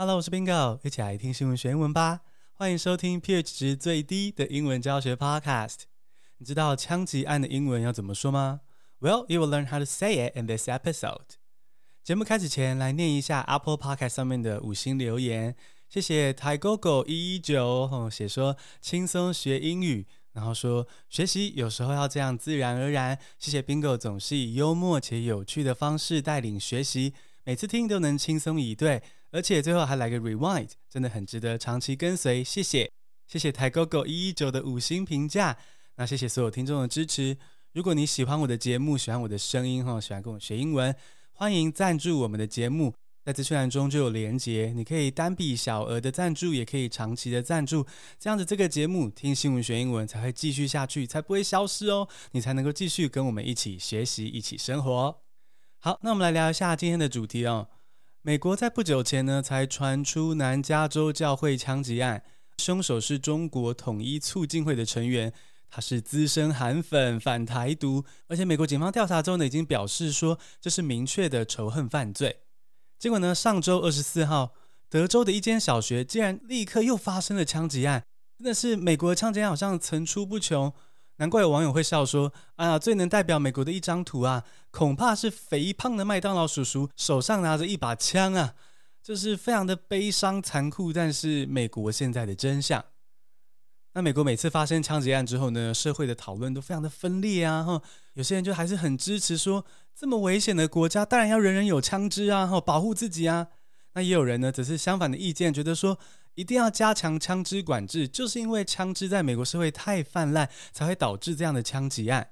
Hello，我是 Bingo，一起来听新闻学英文吧。欢迎收听 pH 值最低的英文教学 Podcast。你知道枪击案的英文要怎么说吗？Well, you will learn how to say it in this episode. 节目开始前，来念一下 Apple Podcast 上面的五星留言。谢谢台狗狗一一九哦，写说轻松学英语，然后说学习有时候要这样自然而然。谢谢 Bingo 总是以幽默且有趣的方式带领学习，每次听都能轻松以对。而且最后还来个 rewind，真的很值得长期跟随。谢谢，谢谢台狗狗一一九的五星评价。那谢谢所有听众的支持。如果你喜欢我的节目，喜欢我的声音哈，喜欢跟我学英文，欢迎赞助我们的节目，在资讯栏中就有连结。你可以单笔小额的赞助，也可以长期的赞助。这样子这个节目听新闻学英文才会继续下去，才不会消失哦。你才能够继续跟我们一起学习，一起生活。好，那我们来聊一下今天的主题哦。美国在不久前呢，才传出南加州教会枪击案，凶手是中国统一促进会的成员，他是资深韩粉，反台独，而且美国警方调查之后呢，已经表示说这是明确的仇恨犯罪。结果呢，上周二十四号，德州的一间小学竟然立刻又发生了枪击案，真的是美国的枪击案好像层出不穷。难怪有网友会笑说：“啊、哎，最能代表美国的一张图啊，恐怕是肥胖的麦当劳叔叔手上拿着一把枪啊，就是非常的悲伤残酷，但是美国现在的真相。那美国每次发生枪击案之后呢，社会的讨论都非常的分裂啊，哈，有些人就还是很支持说，这么危险的国家，当然要人人有枪支啊，哈，保护自己啊。那也有人呢，则是相反的意见，觉得说。”一定要加强枪支管制，就是因为枪支在美国社会太泛滥，才会导致这样的枪击案。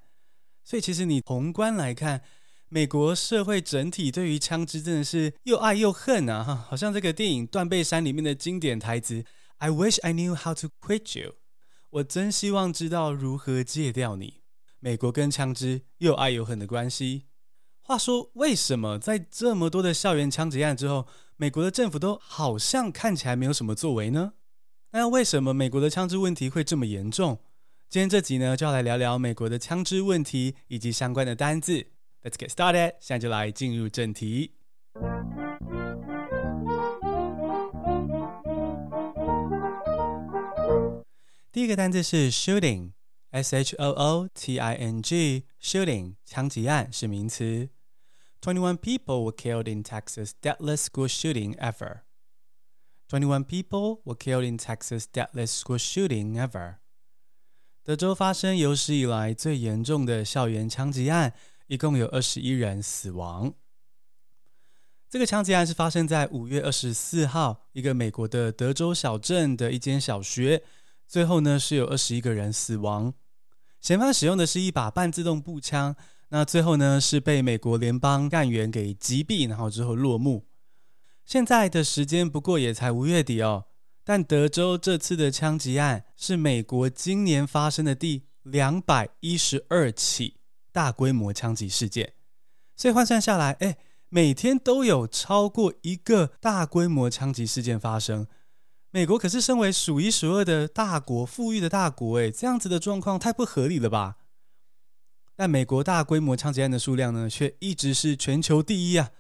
所以，其实你宏观来看，美国社会整体对于枪支真的是又爱又恨啊！哈，好像这个电影《断背山》里面的经典台词：“I wish I knew how to quit you。”我真希望知道如何戒掉你。美国跟枪支又爱又恨的关系。话说，为什么在这么多的校园枪击案之后，美国的政府都好像看起来没有什么作为呢？那为什么美国的枪支问题会这么严重？今天这集呢，就要来聊聊美国的枪支问题以及相关的单字。Let's get started，现在就来进入正题。第一个单字是 shooting，s h o o t i n g，shooting，枪击案是名词。Twenty-one people were killed in Texas' deadliest school shooting ever. Twenty-one people were killed in Texas' deadliest school shooting ever. 德州发生有史以来最严重的校园枪击案，一共有二十一人死亡。这个枪击案是发生在五月二十四号，一个美国的德州小镇的一间小学，最后呢是有二十一个人死亡。嫌犯使用的是一把半自动步枪。那最后呢，是被美国联邦干员给击毙，然后之后落幕。现在的时间不过也才五月底哦，但德州这次的枪击案是美国今年发生的第两百一十二起大规模枪击事件，所以换算下来，哎，每天都有超过一个大规模枪击事件发生。美国可是身为数一数二的大国，富裕的大国，哎，这样子的状况太不合理了吧？但美国大规模枪击案的数量呢，却一直是全球第一啊！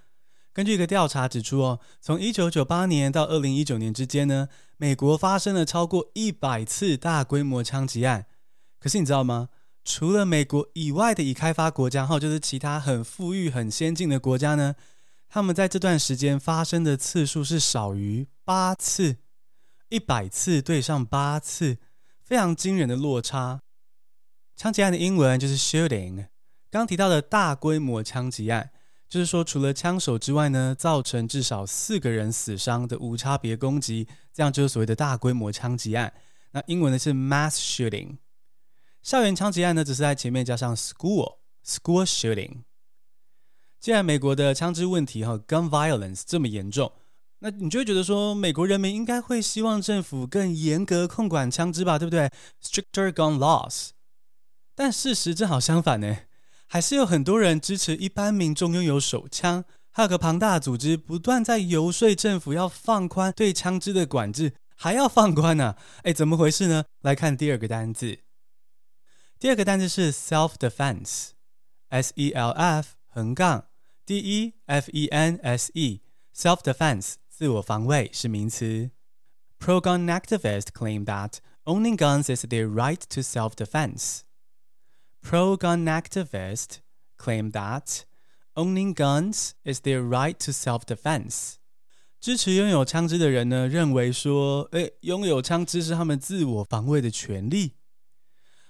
根据一个调查指出，哦，从一九九八年到二零一九年之间呢，美国发生了超过一百次大规模枪击案。可是你知道吗？除了美国以外的已开发国家，哈，就是其他很富裕、很先进的国家呢，他们在这段时间发生的次数是少于八次，一百次对上八次，非常惊人的落差。枪击案的英文就是 shooting。刚提到的大规模枪击案，就是说除了枪手之外呢，造成至少四个人死伤的无差别攻击，这样就是所谓的大规模枪击案。那英文呢是 mass shooting。校园枪击案呢，只是在前面加上 school school shooting。既然美国的枪支问题和 gun violence 这么严重，那你就会觉得说，美国人民应该会希望政府更严格控管枪支吧，对不对？Stricter gun laws。但事实正好相反呢，还是有很多人支持一般民众拥有手枪，还有个庞大的组织不断在游说政府要放宽对枪支的管制，还要放宽呢、啊？哎，怎么回事呢？来看第二个单字，第二个单字是 self-defense，S-E-L-F 横杠 D-E-F-E-N-S-E，self-defense 自我防卫是名词。Pro-gun activists claim that owning guns is their right to self-defense. Pro-gun activists claim that owning guns is their right to self-defense. 支持拥有枪支的人呢，认为说，诶，拥有枪支是他们自我防卫的权利。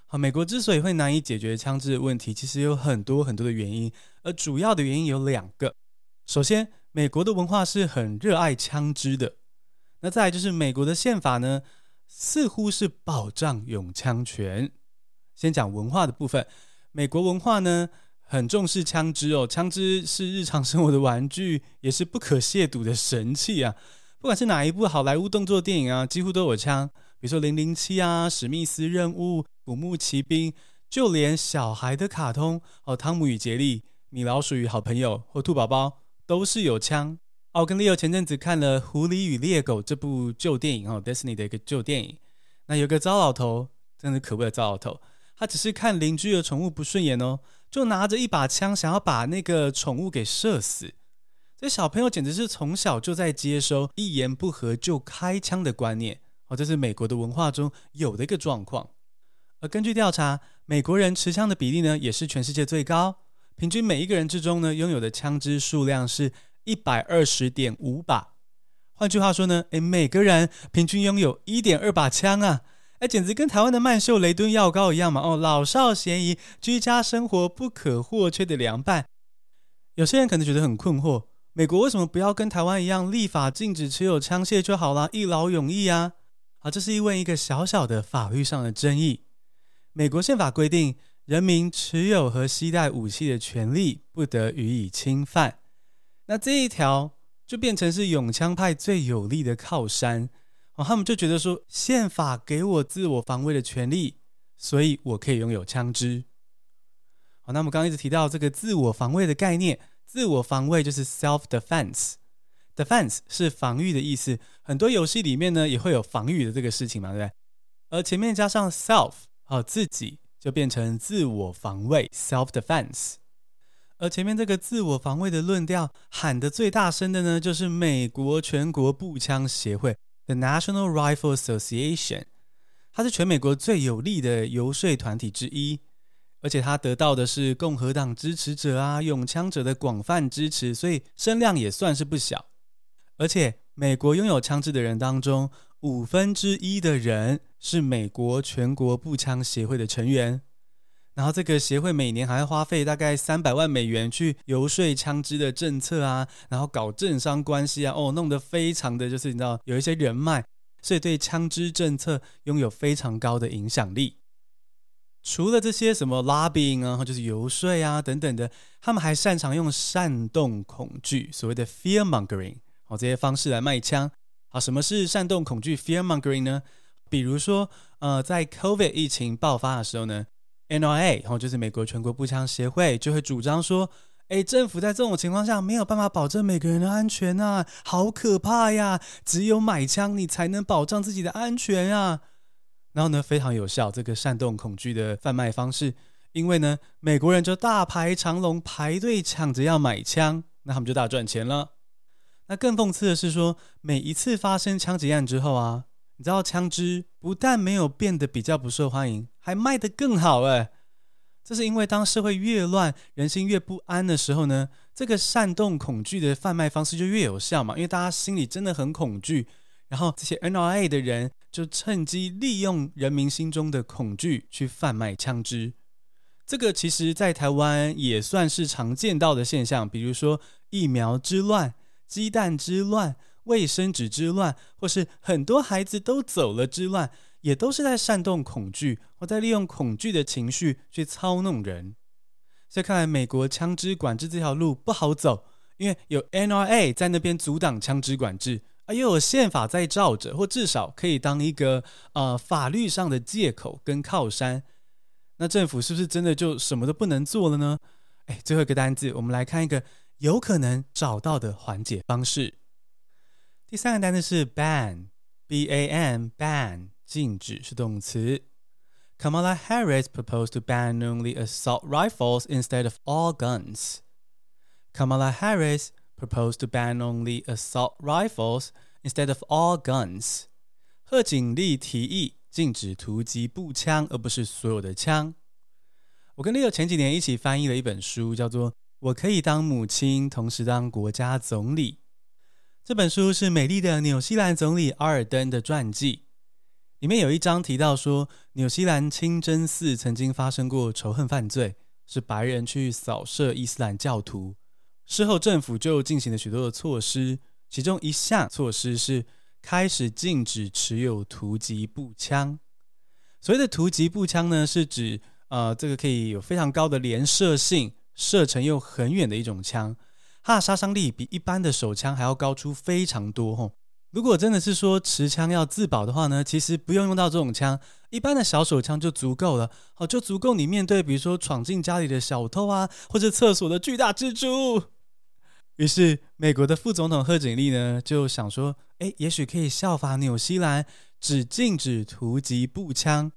好，美国之所以会难以解决枪支的问题，其实有很多很多的原因，而主要的原因有两个。首先，美国的文化是很热爱枪支的。那再来就是美国的宪法呢，似乎是保障拥枪权。先讲文化的部分，美国文化呢很重视枪支哦，枪支是日常生活的玩具，也是不可亵渎的神器啊。不管是哪一部好莱坞动作电影啊，几乎都有枪，比如说《零零七》啊，《史密斯任务》。古墓奇兵，就连小孩的卡通哦，《汤姆与杰利》、《米老鼠与好朋友》或《兔宝宝》都是有枪。我跟 Leo 前阵子看了《狐狸与猎狗》这部旧电影哦，Disney 的一个旧电影。那有个糟老头，真的可恶的糟老头，他只是看邻居的宠物不顺眼哦，就拿着一把枪想要把那个宠物给射死。这小朋友简直是从小就在接收一言不合就开枪的观念哦，这是美国的文化中有的一个状况。而根据调查，美国人持枪的比例呢，也是全世界最高。平均每一个人之中呢，拥有的枪支数量是一百二十点五把。换句话说呢，诶，每个人平均拥有一点二把枪啊！诶，简直跟台湾的曼秀雷敦药膏一样嘛！哦，老少咸宜，居家生活不可或缺的良伴。有些人可能觉得很困惑，美国为什么不要跟台湾一样立法禁止持有枪械就好了，一劳永逸啊？好，这是因为一个小小的法律上的争议。美国宪法规定，人民持有和携带武器的权利不得予以侵犯。那这一条就变成是拥枪派最有力的靠山哦。他们就觉得说，宪法给我自我防卫的权利，所以我可以拥有枪支。好，那我们刚刚一直提到这个自我防卫的概念，自我防卫就是 self defense。defense 是防御的意思，很多游戏里面呢也会有防御的这个事情嘛，对不对？而前面加上 self。好，自己就变成自我防卫 （self-defense）。而前面这个自我防卫的论调喊得最大声的呢，就是美国全国步枪协会 （The National Rifle Association）。它是全美国最有力的游说团体之一，而且它得到的是共和党支持者啊、拥枪者的广泛支持，所以声量也算是不小。而且，美国拥有枪支的人当中，五分之一的人是美国全国步枪协会的成员，然后这个协会每年还要花费大概三百万美元去游说枪支的政策啊，然后搞政商关系啊，哦，弄得非常的就是你知道有一些人脉，所以对枪支政策拥有非常高的影响力。除了这些什么 lobbying 啊，就是游说啊等等的，他们还擅长用煽动恐惧，所谓的 fear mongering，哦，这些方式来卖枪。好，什么是煽动恐惧 （fear mongering） 呢？比如说，呃，在 COVID 疫情爆发的时候呢，NRA，然后就是美国全国步枪协会，就会主张说，诶，政府在这种情况下没有办法保证每个人的安全啊，好可怕呀！只有买枪，你才能保障自己的安全啊。然后呢，非常有效，这个煽动恐惧的贩卖方式，因为呢，美国人就大排长龙排队抢着要买枪，那他们就大赚钱了。那更讽刺的是说，每一次发生枪击案之后啊，你知道枪支不但没有变得比较不受欢迎，还卖得更好哎。这是因为当社会越乱，人心越不安的时候呢，这个煽动恐惧的贩卖方式就越有效嘛。因为大家心里真的很恐惧，然后这些 NRA 的人就趁机利用人民心中的恐惧去贩卖枪支。这个其实在台湾也算是常见到的现象，比如说疫苗之乱。鸡蛋之乱、卫生纸之乱，或是很多孩子都走了之乱，也都是在煽动恐惧，或在利用恐惧的情绪去操弄人。所以看来，美国枪支管制这条路不好走，因为有 NRA 在那边阻挡枪支管制，而，又有宪法在罩着，或至少可以当一个呃法律上的借口跟靠山。那政府是不是真的就什么都不能做了呢？哎，最后一个单字，我们来看一个。有可能找到的缓解方式。第三个单词是 ban，b-a-n，ban，禁止是动词。Kamala Harris proposed to ban only assault rifles instead of all guns. Kamala Harris proposed to ban only assault rifles instead of all guns。贺锦丽提议禁止突击步枪，而不是所有的枪。我跟 Leo 前几年一起翻译了一本书，叫做《我可以当母亲，同时当国家总理》。 这本书是美丽的纽西兰总理阿尔登的传记。里面有一章提到说，纽西兰清真寺曾经发生过仇恨犯罪，是白人去扫射伊斯兰教徒。事后政府就进行了许多的措施，其中一项措施是开始禁止持有突击步枪。所谓的突击步枪呢，是指呃这个可以有非常高的连射性，射程又很远的一种枪，它的杀伤力比一般的手枪还要高出非常多吼。如果真的是说持枪要自保的话呢，其实不用用到这种枪，一般的小手枪就足够了，好，就足够你面对比如说闯进家里的小偷啊，或者厕所的巨大蜘蛛。于是，美国的副总统贺锦丽呢就想说，诶，也许可以效法纽西兰，只禁止突击步枪。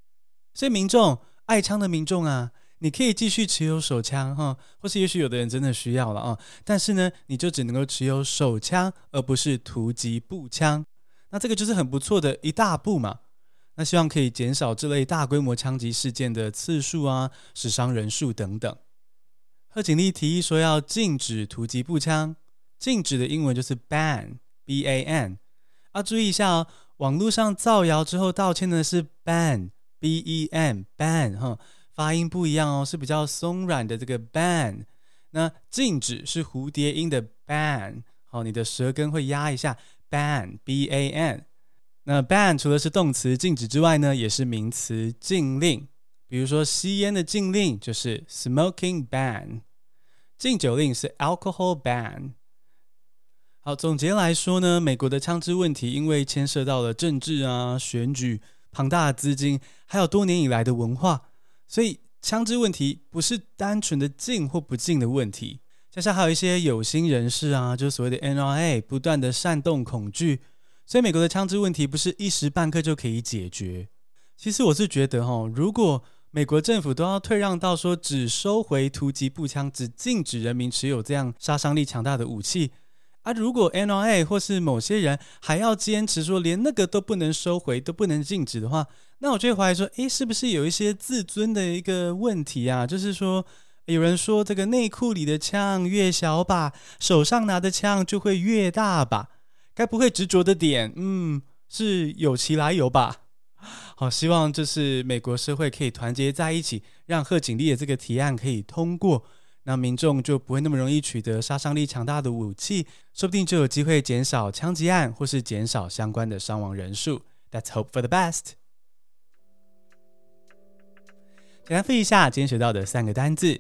所以，民众爱枪的民众啊，你可以继续持有手枪哈，或是也许有的人真的需要了啊，但是呢，你就只能够持有手枪，而不是突击步枪。那这个就是很不错的一大步嘛。那希望可以减少这类大规模枪击事件的次数啊，死伤人数等等。贺锦丽提议说要禁止突击步枪，禁止的英文就是 ban，b-a-n。啊，注意一下哦，网络上造谣之后道歉的是 ban，b-e-n，ban 哈，发音不一样哦，是比较松软的这个 ban。那禁止是蝴蝶音的 ban，好，你的舌根会压一下 ban，b-a-n。那 ban 除了是动词禁止之外呢，也是名词禁令。比如说，吸烟的禁令就是 smoking ban，禁酒令是 alcohol ban。好，总结来说呢，美国的枪支问题因为牵涉到了政治啊、选举、庞大的资金，还有多年以来的文化，所以枪支问题不是单纯的禁或不禁的问题。加上还有一些有心人士啊，就所谓的 NRA，不断的煽动恐惧，所以美国的枪支问题不是一时半刻就可以解决。其实我是觉得哈，如果美国政府都要退让到说只收回突击步枪，只禁止人民持有这样杀伤力强大的武器啊！如果 NRA 或是某些人还要坚持说连那个都不能收回、都不能禁止的话，那我就会怀疑说，诶，是不是有一些自尊的一个问题啊？就是说，有人说这个内裤里的枪越小把，手上拿的枪就会越大把，该不会执着的点，嗯，是有其来由吧？好，希望就是美国社会可以团结在一起，让贺锦丽的这个提案可以通过，那民众就不会那么容易取得杀伤力强大的武器，说不定就有机会减少枪击案，或是减少相关的伤亡人数。Let's hope for the best。简单复习一下今天学到的三个单字：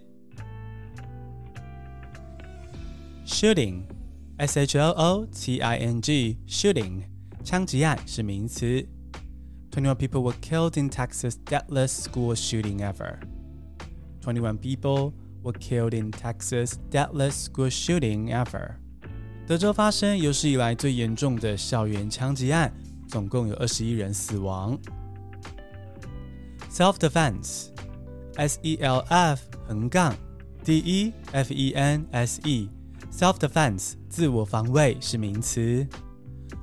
shooting，s-h-o-o-t-i-n-g，shooting，枪击案是名词。Twenty-one people were killed in Texas' deadliest school shooting ever. Twenty-one people were killed in Texas' deadliest school shooting ever. 德州发生有史以来最严重的校园枪击案，总共有二十一人死亡。Self-defense，S-E-L-F 横杠 D-E-F-E-N-S-E，self-defense 自我防卫是名词。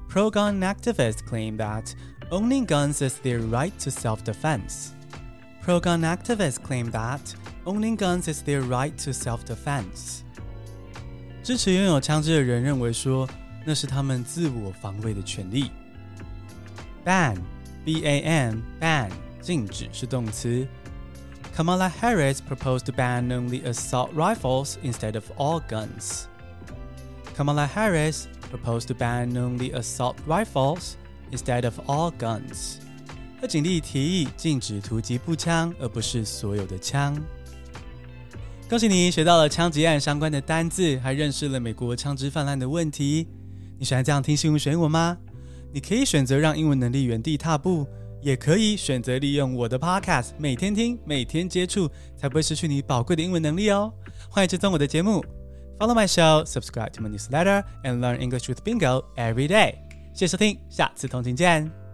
Pro-gun activists claim that Owning guns is their right to self-defense. Pro-gun activists claim that owning guns is their right to self-defense. 支持拥有枪支的人认为说，那是他们自我防卫的权利。Ban, B-A-N, ban, 禁止是动词。Kamala Harris proposed to ban only assault rifles instead of all guns. Kamala Harris proposed to ban only assault rifles Instead of all guns，贺锦丽提议禁止突击步枪，而不是所有的枪。 恭喜你学到了枪击案相关的单字，还认识了美国枪支泛滥的问题。你喜欢这样听新闻学英文吗？你可以选择让英文能力原地踏步，也可以选择利用我的 Podcast，每天听，每天接触，才不会失去你宝贵的英文能力哦。欢迎追踪我的节目，Follow my show，subscribe to my newsletter，and learn English with Bingo every day。谢谢收听，下次同勤见。